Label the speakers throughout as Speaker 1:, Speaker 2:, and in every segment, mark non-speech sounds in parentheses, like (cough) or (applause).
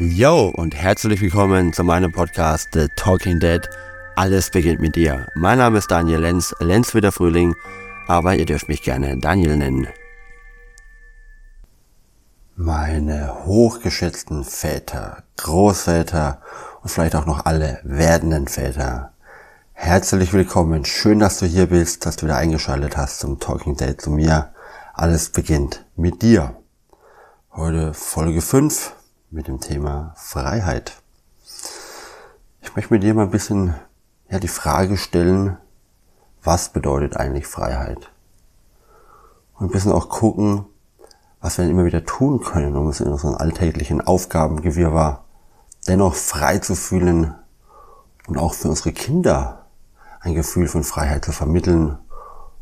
Speaker 1: Yo und herzlich willkommen zu meinem Podcast The Talking Dead. Alles beginnt mit dir. Mein Name ist Daniel Lenz, Lenz wie der Frühling, aber ihr dürft mich gerne Daniel nennen. Meine hochgeschätzten Väter, Großväter und vielleicht auch noch alle werdenden Väter. Herzlich willkommen, schön, dass du hier bist, dass du wieder eingeschaltet hast zum Talking Dead zu mir. Alles beginnt mit dir. Heute Folge 5 mit dem Thema Freiheit. Ich möchte mit dir mal ein bisschen ja, die Frage stellen, was bedeutet eigentlich Freiheit? Und ein bisschen auch gucken, was wir denn immer wieder tun können, um uns in unseren alltäglichen Aufgabengewirrwarr dennoch frei zu fühlen und auch für unsere Kinder ein Gefühl von Freiheit zu vermitteln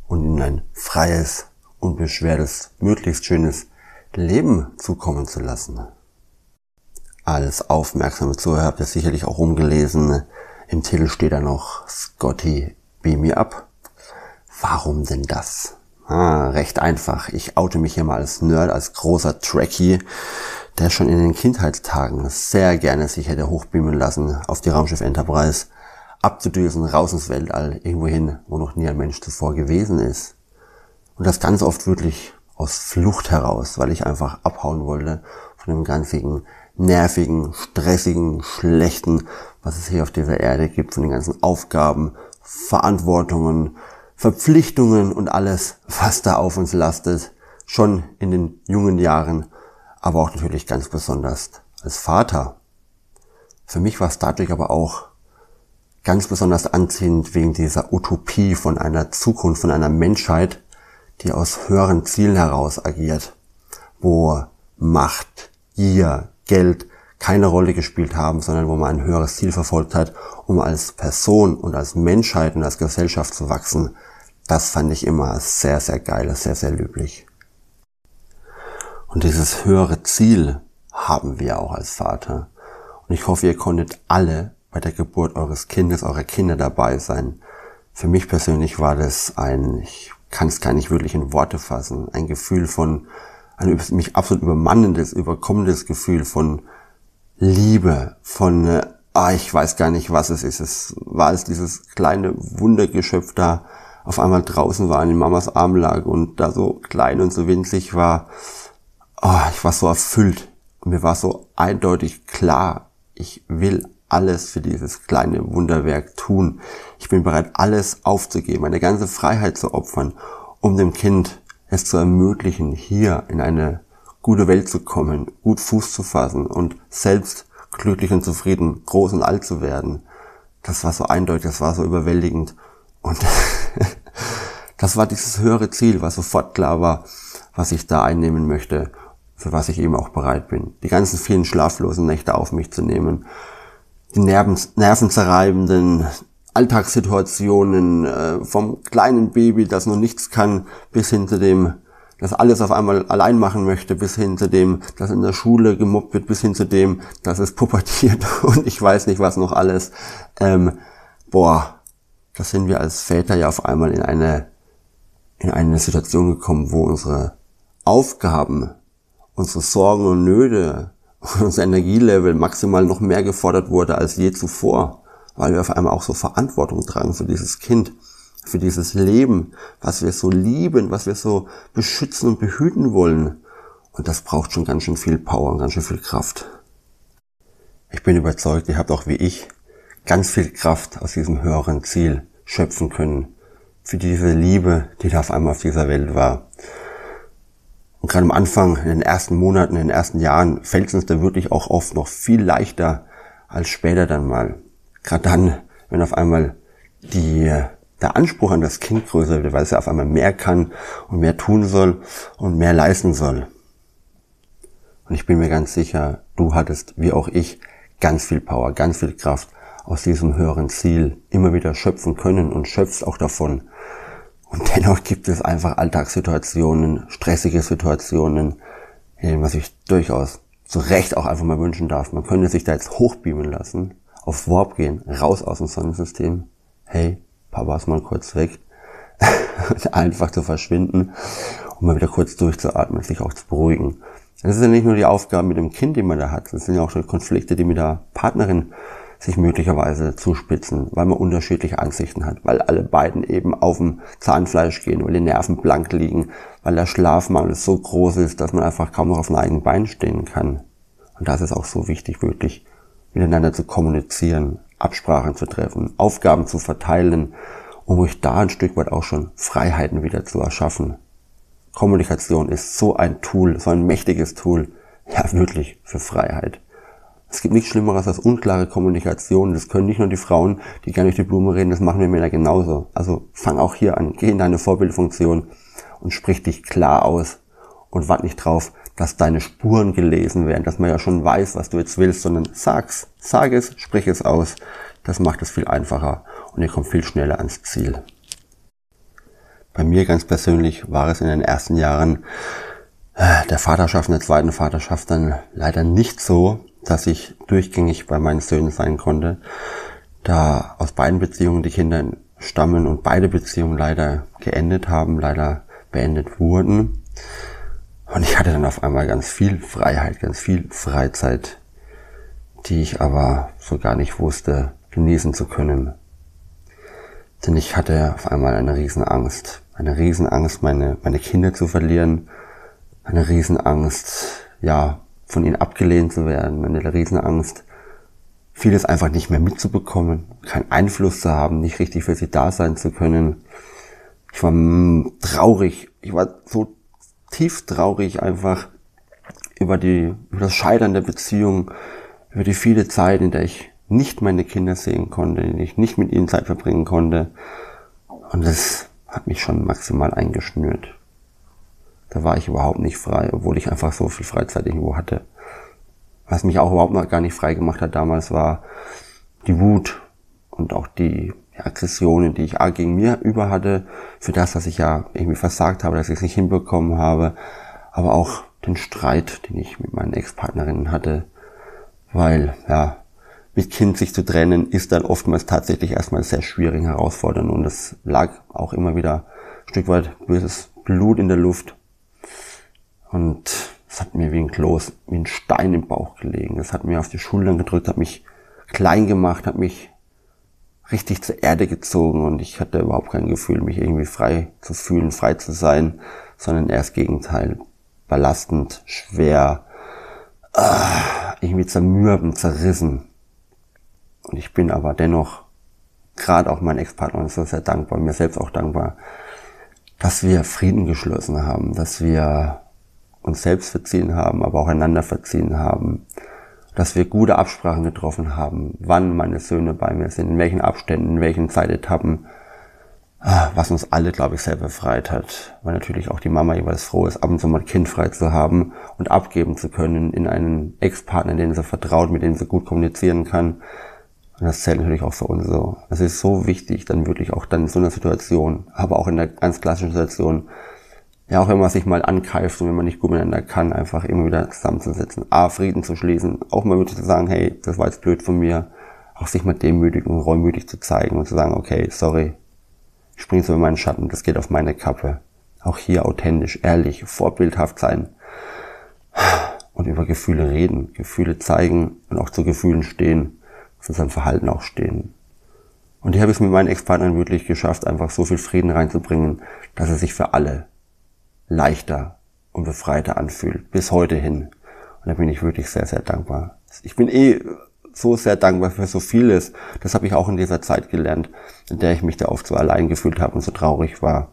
Speaker 1: und ihnen ein freies, unbeschwertes, möglichst schönes Leben zukommen zu lassen als aufmerksame Zuhörer habt ihr sicherlich auch rumgelesen. Im Titel steht da noch Scotty, beam me up. Warum denn das? Ah, recht einfach. Ich oute mich hier mal als Nerd, als großer Trekkie, der schon in den Kindheitstagen sehr gerne sich hätte hochbeamen lassen auf die Raumschiff Enterprise, abzudüsen, raus ins Weltall, irgendwo hin, wo noch nie ein Mensch zuvor gewesen ist. Und das ganz oft wirklich aus Flucht heraus, weil ich einfach abhauen wollte von dem ganzen nervigen, stressigen, schlechten, was es hier auf dieser Erde gibt, von den ganzen Aufgaben, Verantwortungen, Verpflichtungen und alles, was da auf uns lastet, schon in den jungen Jahren, aber auch natürlich ganz besonders als Vater. Für mich war es dadurch aber auch ganz besonders anziehend wegen dieser Utopie von einer Zukunft, von einer Menschheit, die aus höheren Zielen heraus agiert, wo Macht, Gier, Geld keine Rolle gespielt haben, sondern wo man ein höheres Ziel verfolgt hat, um als Person und als Menschheit und als Gesellschaft zu wachsen. Das fand ich immer sehr, sehr geil, sehr, sehr löblich. Und dieses höhere Ziel haben wir auch als Vater. Und ich hoffe, ihr konntet alle bei der Geburt eures Kindes, eurer Kinder dabei sein. Für mich persönlich war das ein, ich kann es gar nicht wirklich in Worte fassen, ein Gefühl von ein mich absolut übermannendes, überkommendes Gefühl von Liebe, von, äh, ah, ich weiß gar nicht, was es ist. Es war es dieses kleine Wundergeschöpf da auf einmal draußen war, in Mamas Arm lag und da so klein und so winzig war. Oh, ich war so erfüllt. Mir war so eindeutig klar, ich will alles für dieses kleine Wunderwerk tun. Ich bin bereit, alles aufzugeben, meine ganze Freiheit zu opfern, um dem Kind es zu ermöglichen, hier in eine gute Welt zu kommen, gut Fuß zu fassen und selbst glücklich und zufrieden, groß und alt zu werden. Das war so eindeutig, das war so überwältigend. Und (laughs) das war dieses höhere Ziel, was sofort klar war, was ich da einnehmen möchte, für was ich eben auch bereit bin. Die ganzen vielen schlaflosen Nächte auf mich zu nehmen, die nerven, nervenzerreibenden Alltagssituationen, äh, vom kleinen Baby, das noch nichts kann, bis hin zu dem, das alles auf einmal allein machen möchte, bis hin zu dem, das in der Schule gemobbt wird, bis hin zu dem, dass es pubertiert (laughs) und ich weiß nicht was noch alles. Ähm, boah, da sind wir als Väter ja auf einmal in eine, in eine Situation gekommen, wo unsere Aufgaben, unsere Sorgen und Nöte, (laughs) unser Energielevel maximal noch mehr gefordert wurde als je zuvor weil wir auf einmal auch so Verantwortung tragen für dieses Kind, für dieses Leben, was wir so lieben, was wir so beschützen und behüten wollen. Und das braucht schon ganz schön viel Power und ganz schön viel Kraft. Ich bin überzeugt, ihr habt auch wie ich ganz viel Kraft aus diesem höheren Ziel schöpfen können. Für diese Liebe, die da auf einmal auf dieser Welt war. Und gerade am Anfang, in den ersten Monaten, in den ersten Jahren, fällt es uns da wirklich auch oft noch viel leichter als später dann mal. Gerade dann, wenn auf einmal die, der Anspruch an das Kind größer wird, weil es ja auf einmal mehr kann und mehr tun soll und mehr leisten soll. Und ich bin mir ganz sicher, du hattest, wie auch ich, ganz viel Power, ganz viel Kraft aus diesem höheren Ziel immer wieder schöpfen können und schöpfst auch davon. Und (laughs) dennoch gibt es einfach Alltagssituationen, stressige Situationen, in denen man sich durchaus zu Recht auch einfach mal wünschen darf. Man könnte sich da jetzt hochbeamen lassen auf Warp gehen, raus aus dem Sonnensystem. Hey, Papa ist mal kurz weg. (laughs) Einfach zu verschwinden, um mal wieder kurz durchzuatmen, sich auch zu beruhigen. Das ist ja nicht nur die Aufgabe mit dem Kind, die man da hat, das sind ja auch schon Konflikte, die mit der Partnerin sich möglicherweise zuspitzen, weil man unterschiedliche Ansichten hat, weil alle beiden eben auf dem Zahnfleisch gehen, weil die Nerven blank liegen, weil der Schlafmangel so groß ist, dass man einfach kaum noch auf den eigenen Beinen stehen kann. Und das ist auch so wichtig, wirklich miteinander zu kommunizieren, Absprachen zu treffen, Aufgaben zu verteilen, um euch da ein Stück weit auch schon Freiheiten wieder zu erschaffen. Kommunikation ist so ein Tool, so ein mächtiges Tool, ja wirklich für Freiheit. Es gibt nichts Schlimmeres als unklare Kommunikation. Das können nicht nur die Frauen, die gerne durch die Blume reden, das machen wir Männer genauso. Also fang auch hier an, geh in deine Vorbildfunktion und sprich dich klar aus und wart nicht drauf, dass deine Spuren gelesen werden, dass man ja schon weiß, was du jetzt willst, sondern sag's, sag es, sprich es aus. Das macht es viel einfacher und ihr kommt viel schneller ans Ziel. Bei mir ganz persönlich war es in den ersten Jahren äh, der Vaterschaft, in der zweiten Vaterschaft dann leider nicht so, dass ich durchgängig bei meinen Söhnen sein konnte, da aus beiden Beziehungen die Kinder stammen und beide Beziehungen leider geendet haben, leider beendet wurden. Und ich hatte dann auf einmal ganz viel Freiheit, ganz viel Freizeit, die ich aber so gar nicht wusste, genießen zu können. Denn ich hatte auf einmal eine Riesenangst. Eine Riesenangst, meine, meine Kinder zu verlieren, eine Riesenangst, ja, von ihnen abgelehnt zu werden, eine Riesenangst, vieles einfach nicht mehr mitzubekommen, keinen Einfluss zu haben, nicht richtig für sie da sein zu können. Ich war traurig, ich war so tief traurig einfach über die, über das Scheitern der Beziehung, über die viele Zeit, in der ich nicht meine Kinder sehen konnte, in der ich nicht mit ihnen Zeit verbringen konnte. Und das hat mich schon maximal eingeschnürt. Da war ich überhaupt nicht frei, obwohl ich einfach so viel Freizeit irgendwo hatte. Was mich auch überhaupt noch gar nicht frei gemacht hat damals war die Wut und auch die Aggressionen, die ich gegen mir über hatte, für das, dass ich ja irgendwie versagt habe, dass ich es nicht hinbekommen habe, aber auch den Streit, den ich mit meinen Ex-Partnerinnen hatte, weil, ja, mit Kind sich zu trennen, ist dann oftmals tatsächlich erstmal sehr schwierig herausfordernd und es lag auch immer wieder ein Stück weit böses Blut in der Luft und es hat mir wie ein Kloß, wie ein Stein im Bauch gelegen. Es hat mir auf die Schultern gedrückt, hat mich klein gemacht, hat mich richtig zur Erde gezogen und ich hatte überhaupt kein Gefühl, mich irgendwie frei zu fühlen, frei zu sein, sondern erst Gegenteil. Belastend, schwer, ah, irgendwie zermürben, zerrissen. Und ich bin aber dennoch, gerade auch mein Ex-Partner, so sehr dankbar, mir selbst auch dankbar, dass wir Frieden geschlossen haben, dass wir uns selbst verziehen haben, aber auch einander verziehen haben, dass wir gute Absprachen getroffen haben, wann meine Söhne bei mir sind, in welchen Abständen, in welchen Zeitetappen, ah, was uns alle, glaube ich, sehr befreit hat, weil natürlich auch die Mama jeweils froh ist, ab und zu mal ein Kind frei zu haben und abgeben zu können in einen Ex-Partner, den sie vertraut, mit dem sie gut kommunizieren kann, und das zählt natürlich auch für uns so. Es ist so wichtig, dann wirklich auch dann in so einer Situation, aber auch in der ganz klassischen Situation, ja, auch wenn man sich mal angreift und wenn man nicht gut miteinander kann, einfach immer wieder zusammenzusetzen. A, Frieden zu schließen, auch mal wirklich zu sagen, hey, das war jetzt blöd von mir. Auch sich mal demütig und reumütig zu zeigen und zu sagen, okay, sorry, ich springe so in meinen Schatten, das geht auf meine Kappe. Auch hier authentisch, ehrlich, vorbildhaft sein. Und über Gefühle reden, Gefühle zeigen und auch zu Gefühlen stehen zu seinem Verhalten auch stehen. Und hier habe ich es mit meinen Ex-Partnern wirklich geschafft, einfach so viel Frieden reinzubringen, dass es sich für alle leichter und befreiter anfühlt, bis heute hin. Und da bin ich wirklich sehr, sehr dankbar. Ich bin eh so sehr dankbar für so vieles. Das habe ich auch in dieser Zeit gelernt, in der ich mich da oft so allein gefühlt habe und so traurig war.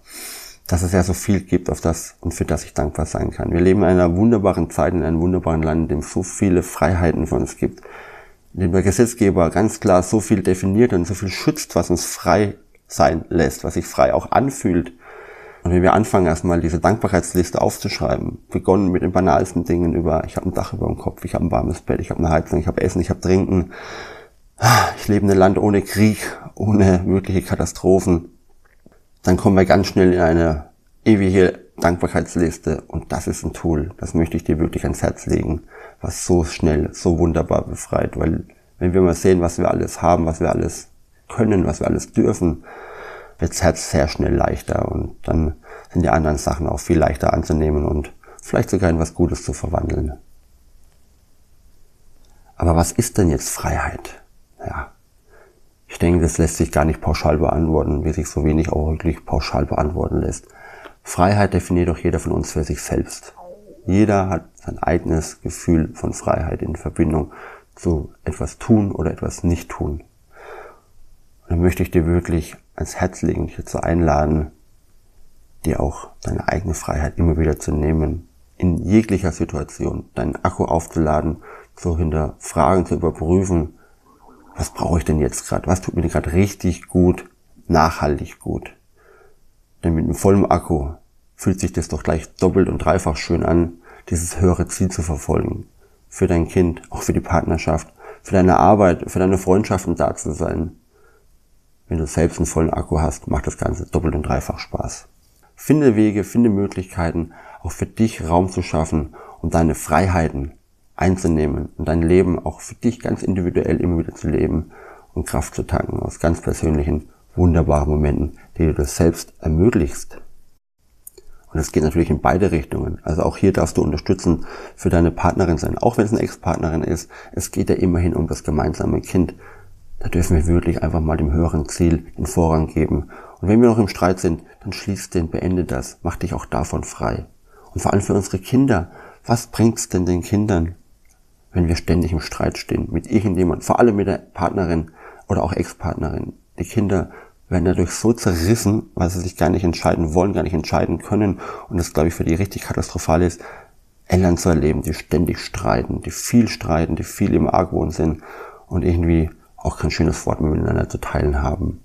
Speaker 1: Dass es ja so viel gibt, auf das und für das ich dankbar sein kann. Wir leben in einer wunderbaren Zeit, in einem wunderbaren Land, in dem es so viele Freiheiten für uns gibt in dem der Gesetzgeber ganz klar so viel definiert und so viel schützt, was uns frei sein lässt, was sich frei auch anfühlt. Und wenn wir anfangen, erstmal diese Dankbarkeitsliste aufzuschreiben, begonnen mit den banalsten Dingen über, ich habe ein Dach über dem Kopf, ich habe ein warmes Bett, ich habe eine Heizung, ich habe Essen, ich habe Trinken, ich lebe in einem Land ohne Krieg, ohne mögliche Katastrophen, dann kommen wir ganz schnell in eine ewige Dankbarkeitsliste und das ist ein Tool, das möchte ich dir wirklich ans Herz legen was so schnell, so wunderbar befreit. Weil wenn wir mal sehen, was wir alles haben, was wir alles können, was wir alles dürfen, wird das Herz sehr schnell leichter und dann sind die anderen Sachen auch viel leichter anzunehmen und vielleicht sogar in was Gutes zu verwandeln. Aber was ist denn jetzt Freiheit? Ja, ich denke, das lässt sich gar nicht pauschal beantworten, wie sich so wenig auch wirklich pauschal beantworten lässt. Freiheit definiert doch jeder von uns für sich selbst. Jeder hat sein eigenes Gefühl von Freiheit in Verbindung zu etwas tun oder etwas nicht tun. Und dann möchte ich dir wirklich ans Herz legen, dich dazu einladen, dir auch deine eigene Freiheit immer wieder zu nehmen, in jeglicher Situation deinen Akku aufzuladen, zu hinterfragen, zu überprüfen, was brauche ich denn jetzt gerade, was tut mir gerade richtig gut, nachhaltig gut. Denn mit einem vollen Akku fühlt sich das doch gleich doppelt und dreifach schön an, dieses höhere Ziel zu verfolgen. Für dein Kind, auch für die Partnerschaft, für deine Arbeit, für deine Freundschaften da zu sein. Wenn du selbst einen vollen Akku hast, macht das Ganze doppelt und dreifach Spaß. Finde Wege, finde Möglichkeiten, auch für dich Raum zu schaffen, um deine Freiheiten einzunehmen und dein Leben auch für dich ganz individuell immer wieder zu leben und Kraft zu tanken aus ganz persönlichen, wunderbaren Momenten, die du dir selbst ermöglichst. Und es geht natürlich in beide Richtungen. Also auch hier darfst du unterstützen für deine Partnerin sein, auch wenn es eine Ex-Partnerin ist. Es geht ja immerhin um das gemeinsame Kind. Da dürfen wir wirklich einfach mal dem höheren Ziel den Vorrang geben. Und wenn wir noch im Streit sind, dann schließ den, beende das, mach dich auch davon frei. Und vor allem für unsere Kinder, was bringt's denn den Kindern, wenn wir ständig im Streit stehen mit irgendjemand, vor allem mit der Partnerin oder auch Ex-Partnerin. Die Kinder werden dadurch so zerrissen, weil sie sich gar nicht entscheiden wollen, gar nicht entscheiden können. Und das, glaube ich, für die richtig katastrophal ist, Eltern zu erleben, die ständig streiten, die viel streiten, die viel im Argwohn sind und irgendwie auch kein schönes Wort mehr miteinander zu teilen haben.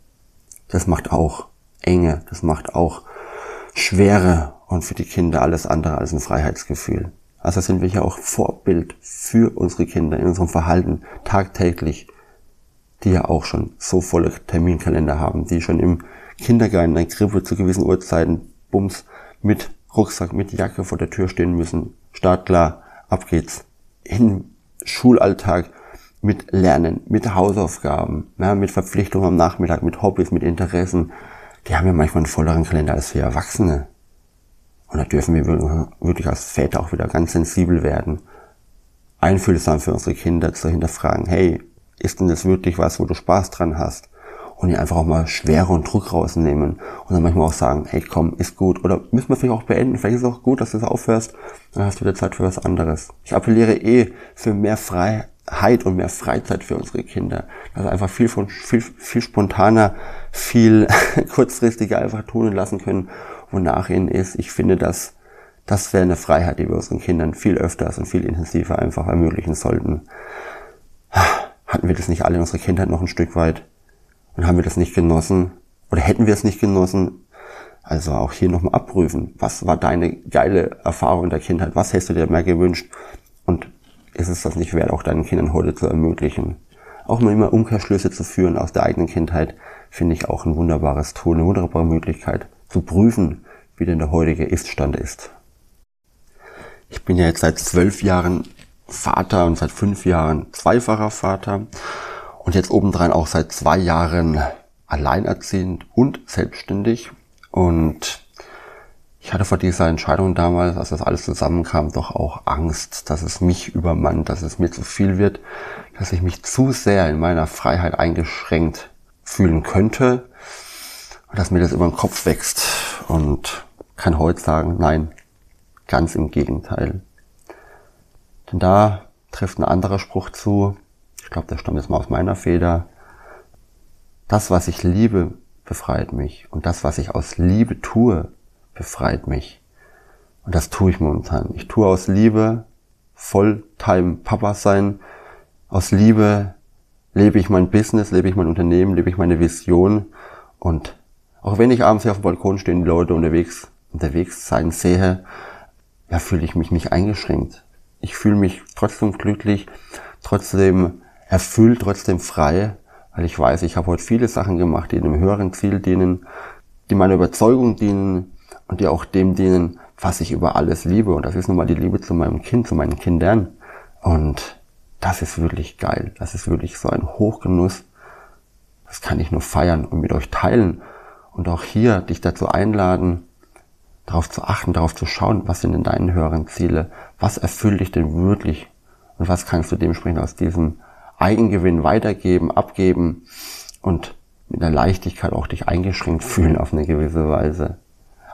Speaker 1: Das macht auch Enge, das macht auch Schwere und für die Kinder alles andere als ein Freiheitsgefühl. Also sind wir ja auch Vorbild für unsere Kinder in unserem Verhalten tagtäglich, die ja auch schon so volle Terminkalender haben, die schon im Kindergarten, in der Krippe zu gewissen Uhrzeiten, Bums, mit Rucksack, mit Jacke vor der Tür stehen müssen. Startklar, ab geht's. Im Schulalltag mit Lernen, mit Hausaufgaben, ja, mit Verpflichtungen am Nachmittag, mit Hobbys, mit Interessen. Die haben ja manchmal einen volleren Kalender als wir Erwachsene. Und da dürfen wir wirklich als Väter auch wieder ganz sensibel werden. Einfühlsam für unsere Kinder zu hinterfragen, hey, ist denn das wirklich was, wo du Spaß dran hast? Und ihr einfach auch mal Schwere und Druck rausnehmen. Und dann manchmal auch sagen, hey komm, ist gut. Oder müssen wir vielleicht auch beenden. Vielleicht ist es auch gut, dass du es aufhörst. Dann hast du wieder Zeit für was anderes. Ich appelliere eh für mehr Freiheit und mehr Freizeit für unsere Kinder. Dass wir einfach viel, von, viel, viel spontaner, viel (laughs) kurzfristiger einfach tun und lassen können wonach ihnen ist. Ich finde, dass das wäre eine Freiheit, die wir unseren Kindern viel öfters und viel intensiver einfach ermöglichen sollten. Hatten wir das nicht alle in unserer Kindheit noch ein Stück weit? Und haben wir das nicht genossen? Oder hätten wir es nicht genossen? Also auch hier nochmal abprüfen. Was war deine geile Erfahrung in der Kindheit? Was hättest du dir mehr gewünscht? Ist es das nicht wert, auch deinen Kindern heute zu ermöglichen? Auch mal immer Umkehrschlüsse zu führen aus der eigenen Kindheit, finde ich auch ein wunderbares Tool, eine wunderbare Möglichkeit, zu prüfen, wie denn der heutige Iststand ist. Ich bin ja jetzt seit zwölf Jahren Vater und seit fünf Jahren zweifacher Vater und jetzt obendrein auch seit zwei Jahren alleinerziehend und selbstständig. Und ich hatte vor dieser Entscheidung damals, als das alles zusammenkam, doch auch Angst, dass es mich übermannt, dass es mir zu viel wird, dass ich mich zu sehr in meiner Freiheit eingeschränkt fühlen könnte und dass mir das über den Kopf wächst und kann heute sagen, nein, ganz im Gegenteil. Denn da trifft ein anderer Spruch zu, ich glaube, der stammt jetzt mal aus meiner Feder, das, was ich liebe, befreit mich. Und das, was ich aus Liebe tue, befreit mich. Und das tue ich momentan. Ich tue aus Liebe Volltime Papa sein. Aus Liebe lebe ich mein Business, lebe ich mein Unternehmen, lebe ich meine Vision und auch wenn ich abends hier auf dem Balkon stehe und die Leute unterwegs, unterwegs sein sehe, ja, fühle ich mich nicht eingeschränkt. Ich fühle mich trotzdem glücklich, trotzdem erfüllt, trotzdem frei, weil ich weiß, ich habe heute viele Sachen gemacht, die einem höheren Ziel dienen, die meiner Überzeugung dienen und die auch dem dienen, was ich über alles liebe. Und das ist nun mal die Liebe zu meinem Kind, zu meinen Kindern. Und das ist wirklich geil. Das ist wirklich so ein Hochgenuss. Das kann ich nur feiern und mit euch teilen und auch hier dich dazu einladen, darauf zu achten, darauf zu schauen, was sind denn deine höheren Ziele, was erfüllt dich denn wirklich und was kannst du dementsprechend aus diesem Eigengewinn weitergeben, abgeben und mit einer Leichtigkeit auch dich eingeschränkt fühlen auf eine gewisse Weise.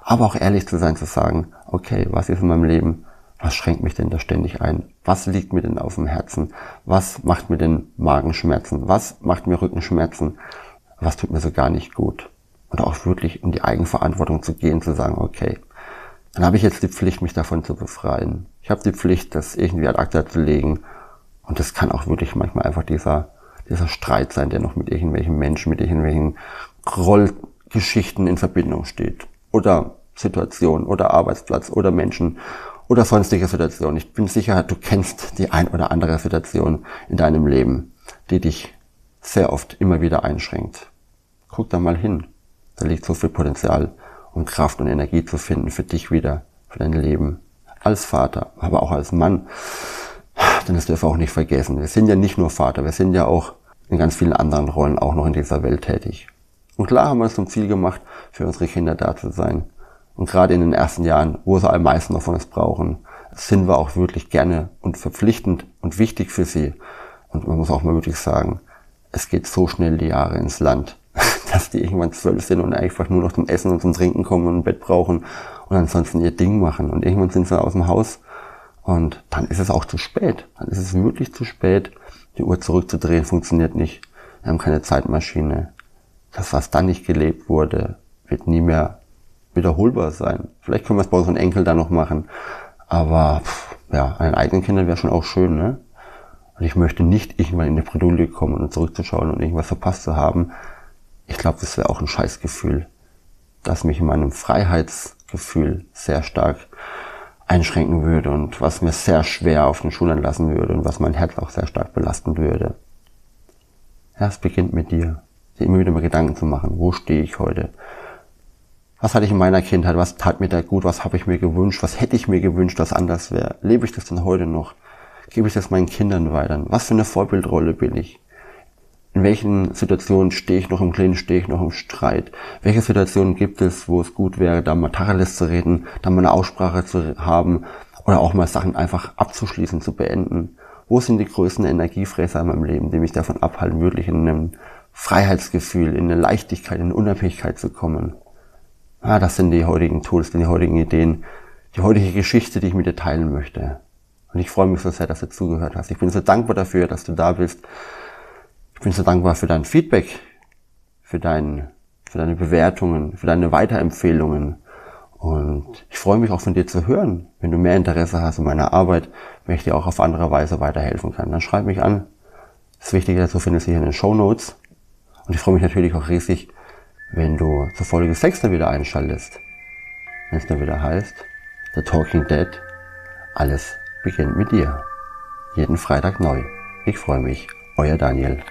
Speaker 1: Aber auch ehrlich zu sein, zu sagen, okay, was ist in meinem Leben, was schränkt mich denn da ständig ein? Was liegt mir denn auf dem Herzen? Was macht mir denn Magenschmerzen? Was macht mir Rückenschmerzen? Was tut mir so gar nicht gut? Und auch wirklich in die Eigenverantwortung zu gehen, zu sagen, okay, dann habe ich jetzt die Pflicht, mich davon zu befreien. Ich habe die Pflicht, das irgendwie ad acta zu legen. Und das kann auch wirklich manchmal einfach dieser, dieser Streit sein, der noch mit irgendwelchen Menschen, mit irgendwelchen Rollgeschichten in Verbindung steht. Oder Situationen oder Arbeitsplatz oder Menschen oder sonstige Situationen. Ich bin sicher, du kennst die ein oder andere Situation in deinem Leben, die dich sehr oft immer wieder einschränkt. Guck da mal hin. Da liegt so viel Potenzial, um Kraft und Energie zu finden für dich wieder, für dein Leben. Als Vater, aber auch als Mann. Denn das dürfen wir auch nicht vergessen. Wir sind ja nicht nur Vater, wir sind ja auch in ganz vielen anderen Rollen auch noch in dieser Welt tätig. Und klar haben wir es zum Ziel gemacht, für unsere Kinder da zu sein. Und gerade in den ersten Jahren, wo sie am meisten noch von uns brauchen, sind wir auch wirklich gerne und verpflichtend und wichtig für sie. Und man muss auch mal wirklich sagen, es geht so schnell die Jahre ins Land, (laughs) dass die irgendwann zwölf sind und einfach nur noch zum Essen und zum Trinken kommen und ein Bett brauchen und ansonsten ihr Ding machen. Und irgendwann sind sie aus dem Haus und dann ist es auch zu spät. Dann ist es wirklich zu spät. Die Uhr zurückzudrehen funktioniert nicht. Wir haben keine Zeitmaschine. Das, was dann nicht gelebt wurde, wird nie mehr wiederholbar sein. Vielleicht können wir es bei unseren Enkeln dann noch machen. Aber pff, ja, an den eigenen Kindern wäre schon auch schön, ne? Und ich möchte nicht irgendwann in eine Bredouille kommen und zurückzuschauen und irgendwas verpasst zu haben. Ich glaube, das wäre auch ein Scheißgefühl, das mich in meinem Freiheitsgefühl sehr stark einschränken würde und was mir sehr schwer auf den Schultern lassen würde und was mein Herz auch sehr stark belasten würde. Ja, es beginnt mit dir, dir immer wieder mal Gedanken zu machen, wo stehe ich heute? Was hatte ich in meiner Kindheit? Was tat mir da gut? Was habe ich mir gewünscht? Was hätte ich mir gewünscht, dass anders wäre? Lebe ich das denn heute noch? Gebe ich das meinen Kindern weiter? Was für eine Vorbildrolle bin ich? In welchen Situationen stehe ich noch im Clinch, stehe ich noch im Streit? Welche Situationen gibt es, wo es gut wäre, da mal Tacheles zu reden, da mal eine Aussprache zu haben oder auch mal Sachen einfach abzuschließen, zu beenden? Wo sind die größten Energiefresser in meinem Leben, die mich davon abhalten, wirklich in einem Freiheitsgefühl, in eine Leichtigkeit, in eine Unabhängigkeit zu kommen? Ah, das sind die heutigen Tools, die heutigen Ideen, die heutige Geschichte, die ich mit dir teilen möchte. Und ich freue mich so sehr, dass du zugehört hast. Ich bin so dankbar dafür, dass du da bist. Ich bin so dankbar für dein Feedback, für, dein, für deine Bewertungen, für deine Weiterempfehlungen. Und ich freue mich auch von dir zu hören. Wenn du mehr Interesse hast in meiner Arbeit, wenn ich dir auch auf andere Weise weiterhelfen kann, dann schreib mich an. Das Wichtige dazu findest du hier in den Show Notes. Und ich freue mich natürlich auch riesig, wenn du zur Folge 6 dann wieder einschaltest, wenn es dann wieder heißt, The Talking Dead, alles beginnt mit dir. Jeden Freitag neu. Ich freue mich. Euer Daniel.